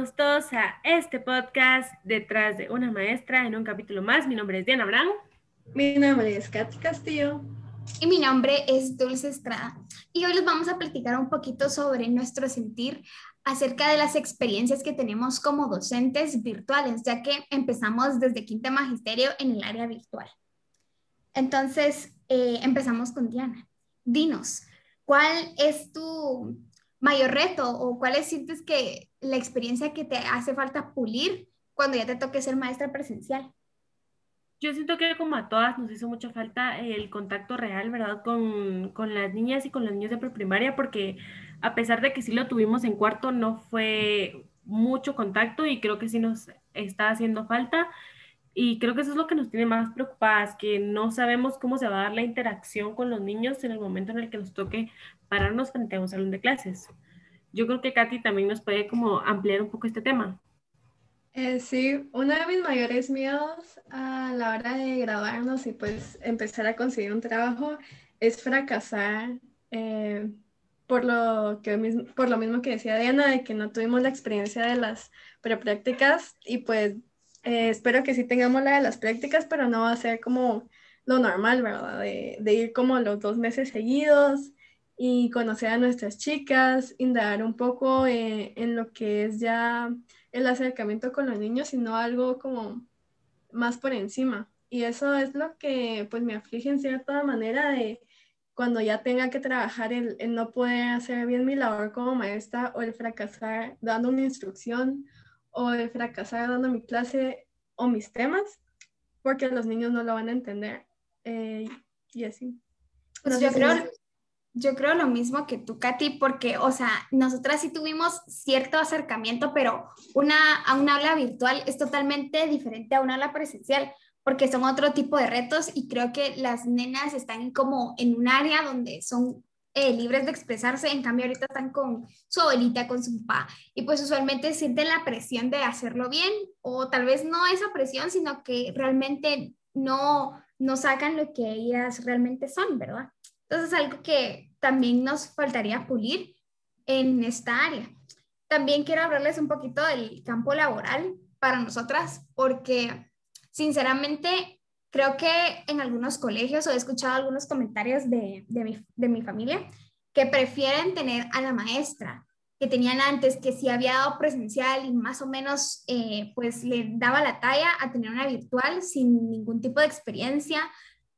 bienvenidos todos a este podcast Detrás de una maestra en un capítulo más. Mi nombre es Diana Brown. Mi nombre es Katy Castillo. Y mi nombre es Dulce Estrada. Y hoy les vamos a platicar un poquito sobre nuestro sentir acerca de las experiencias que tenemos como docentes virtuales, ya que empezamos desde quinto magisterio en el área virtual. Entonces, eh, empezamos con Diana. Dinos, ¿cuál es tu mayor reto o cuáles sientes que la experiencia que te hace falta pulir cuando ya te toque ser maestra presencial? Yo siento que como a todas nos hizo mucha falta el contacto real, ¿verdad? Con, con las niñas y con los niños de preprimaria, porque a pesar de que sí lo tuvimos en cuarto, no fue mucho contacto y creo que sí nos está haciendo falta. Y creo que eso es lo que nos tiene más preocupadas, que no sabemos cómo se va a dar la interacción con los niños en el momento en el que nos toque pararnos frente a un salón de clases. Yo creo que Katy también nos puede como ampliar un poco este tema. Eh, sí, uno de mis mayores miedos a la hora de graduarnos y pues empezar a conseguir un trabajo es fracasar eh, por, lo que, por lo mismo que decía Diana, de que no tuvimos la experiencia de las preprácticas y pues eh, espero que sí tengamos la de las prácticas, pero no va a ser como lo normal, ¿verdad? De, ir como los dos meses seguidos y conocer a nuestras chicas, indagar un poco eh, en lo que es ya el acercamiento con los niños, sino algo como más por encima. Y eso es lo que pues me aflige en cierta manera de cuando ya tenga que trabajar el, el no poder hacer bien mi labor como maestra o el fracasar dando una instrucción o de fracasar dando mi clase o mis temas, porque los niños no lo van a entender. Eh, y así. Pues yo, creo, yo creo lo mismo que tú, Katy, porque, o sea, nosotras sí tuvimos cierto acercamiento, pero una, a un aula virtual es totalmente diferente a una aula presencial, porque son otro tipo de retos y creo que las nenas están como en un área donde son eh, libres de expresarse, en cambio ahorita están con su abuelita, con su papá, y pues usualmente sienten la presión de hacerlo bien, o tal vez no esa presión, sino que realmente no, no sacan lo que ellas realmente son, ¿verdad? Entonces algo que también nos faltaría pulir en esta área. También quiero hablarles un poquito del campo laboral para nosotras, porque sinceramente Creo que en algunos colegios, o he escuchado algunos comentarios de, de, mi, familia, que prefieren tener a la maestra que tenían antes, que sí había dado presencial y más o menos eh, pues le daba la talla a tener una virtual sin ningún tipo de experiencia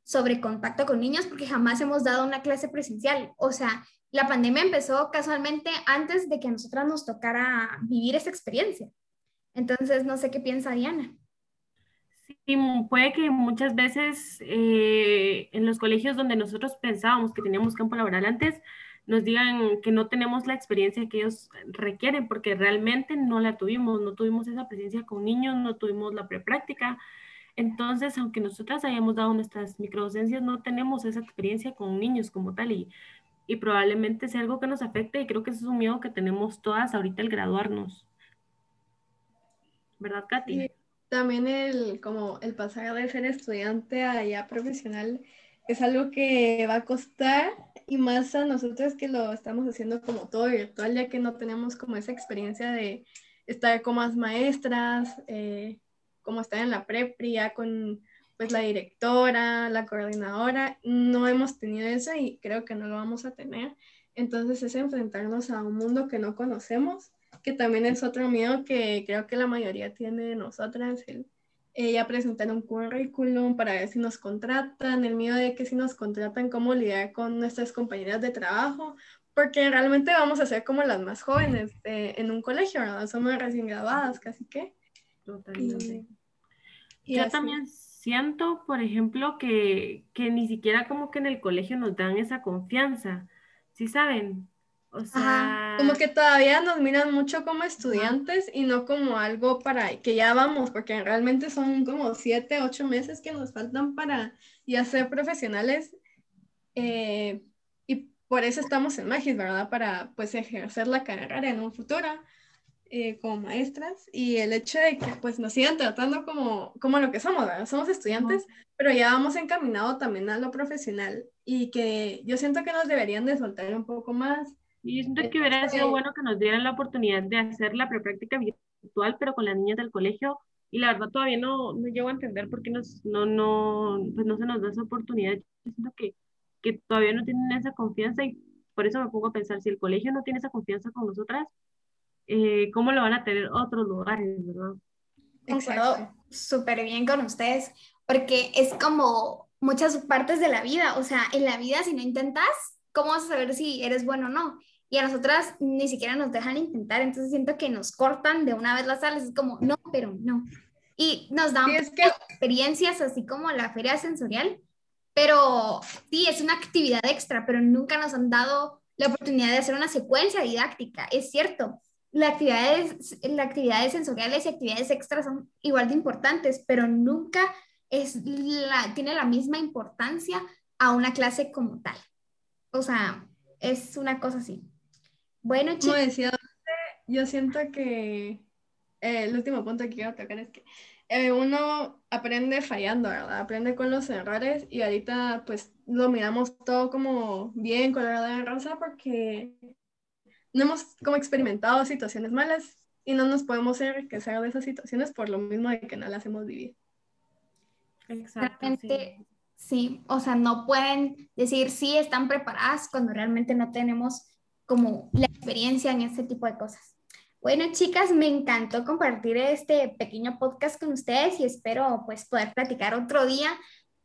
sobre contacto con niños, porque jamás hemos dado una clase presencial. O sea, la pandemia empezó casualmente antes de que a nosotras nos tocara vivir esa experiencia. Entonces, no sé qué piensa Diana. Sí, puede que muchas veces eh, en los colegios donde nosotros pensábamos que teníamos campo laboral antes, nos digan que no tenemos la experiencia que ellos requieren, porque realmente no la tuvimos, no tuvimos esa presencia con niños, no tuvimos la prepráctica. Entonces, aunque nosotras hayamos dado nuestras microdocencias, no tenemos esa experiencia con niños como tal y, y probablemente sea algo que nos afecte y creo que eso es un miedo que tenemos todas ahorita al graduarnos. ¿Verdad, Katy? También el, como el pasar de ser estudiante a ya profesional es algo que va a costar y más a nosotros que lo estamos haciendo como todo virtual, ya que no tenemos como esa experiencia de estar con más maestras, eh, como estar en la prepri, ya con pues la directora, la coordinadora, no hemos tenido eso y creo que no lo vamos a tener. Entonces es enfrentarnos a un mundo que no conocemos que también es otro miedo que creo que la mayoría tiene de nosotras, el ella presentar un currículum para ver si nos contratan, el miedo de que si nos contratan, cómo lidiar con nuestras compañeras de trabajo, porque realmente vamos a ser como las más jóvenes en un colegio, ¿verdad? Somos recién graduadas, casi que. Totalmente. Y, Yo también siento, por ejemplo, que, que ni siquiera como que en el colegio nos dan esa confianza, ¿sí saben? O sea, como que todavía nos miran mucho como estudiantes y no como algo para que ya vamos, porque realmente son como siete, ocho meses que nos faltan para ya ser profesionales. Eh, y por eso estamos en Magis, ¿verdad? Para pues ejercer la carrera en un futuro eh, como maestras y el hecho de que pues nos sigan tratando como, como lo que somos, ¿verdad? Somos estudiantes, pero ya vamos encaminado también a lo profesional y que yo siento que nos deberían de soltar un poco más y siento que hubiera sido bueno que nos dieran la oportunidad de hacer la prepráctica virtual, pero con las niñas del colegio, y la verdad todavía no, no llego a entender por qué nos, no, no, pues no se nos da esa oportunidad. Yo siento que, que todavía no tienen esa confianza y por eso me pongo a pensar, si el colegio no tiene esa confianza con nosotras, eh, ¿cómo lo van a tener otros lugares, verdad? Concuerdo súper bien con ustedes, porque es como muchas partes de la vida, o sea, en la vida si no intentas, ¿cómo vas a saber si eres bueno o no? Y a nosotras ni siquiera nos dejan intentar, entonces siento que nos cortan de una vez las alas, es como, no, pero no. Y nos dan experiencias así como la feria sensorial, pero sí, es una actividad extra, pero nunca nos han dado la oportunidad de hacer una secuencia didáctica, es cierto. Las actividades, las actividades sensoriales y actividades extras son igual de importantes, pero nunca es la, tiene la misma importancia a una clase como tal. O sea, es una cosa así. Bueno, chicos. Como decía, yo siento que eh, el último punto que quiero tocar es que eh, uno aprende fallando, ¿verdad? Aprende con los errores y ahorita pues lo miramos todo como bien colorado de rosa porque no hemos como experimentado situaciones malas y no nos podemos enriquecer de esas situaciones por lo mismo de que no las hemos vivido. Exactamente. Sí. Sí, o sea, no pueden decir sí están preparadas cuando realmente no tenemos como la experiencia en este tipo de cosas. Bueno, chicas, me encantó compartir este pequeño podcast con ustedes y espero pues poder platicar otro día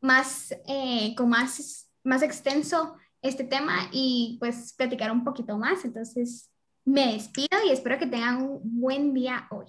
más, eh, con más, más extenso este tema y pues platicar un poquito más. Entonces, me despido y espero que tengan un buen día hoy.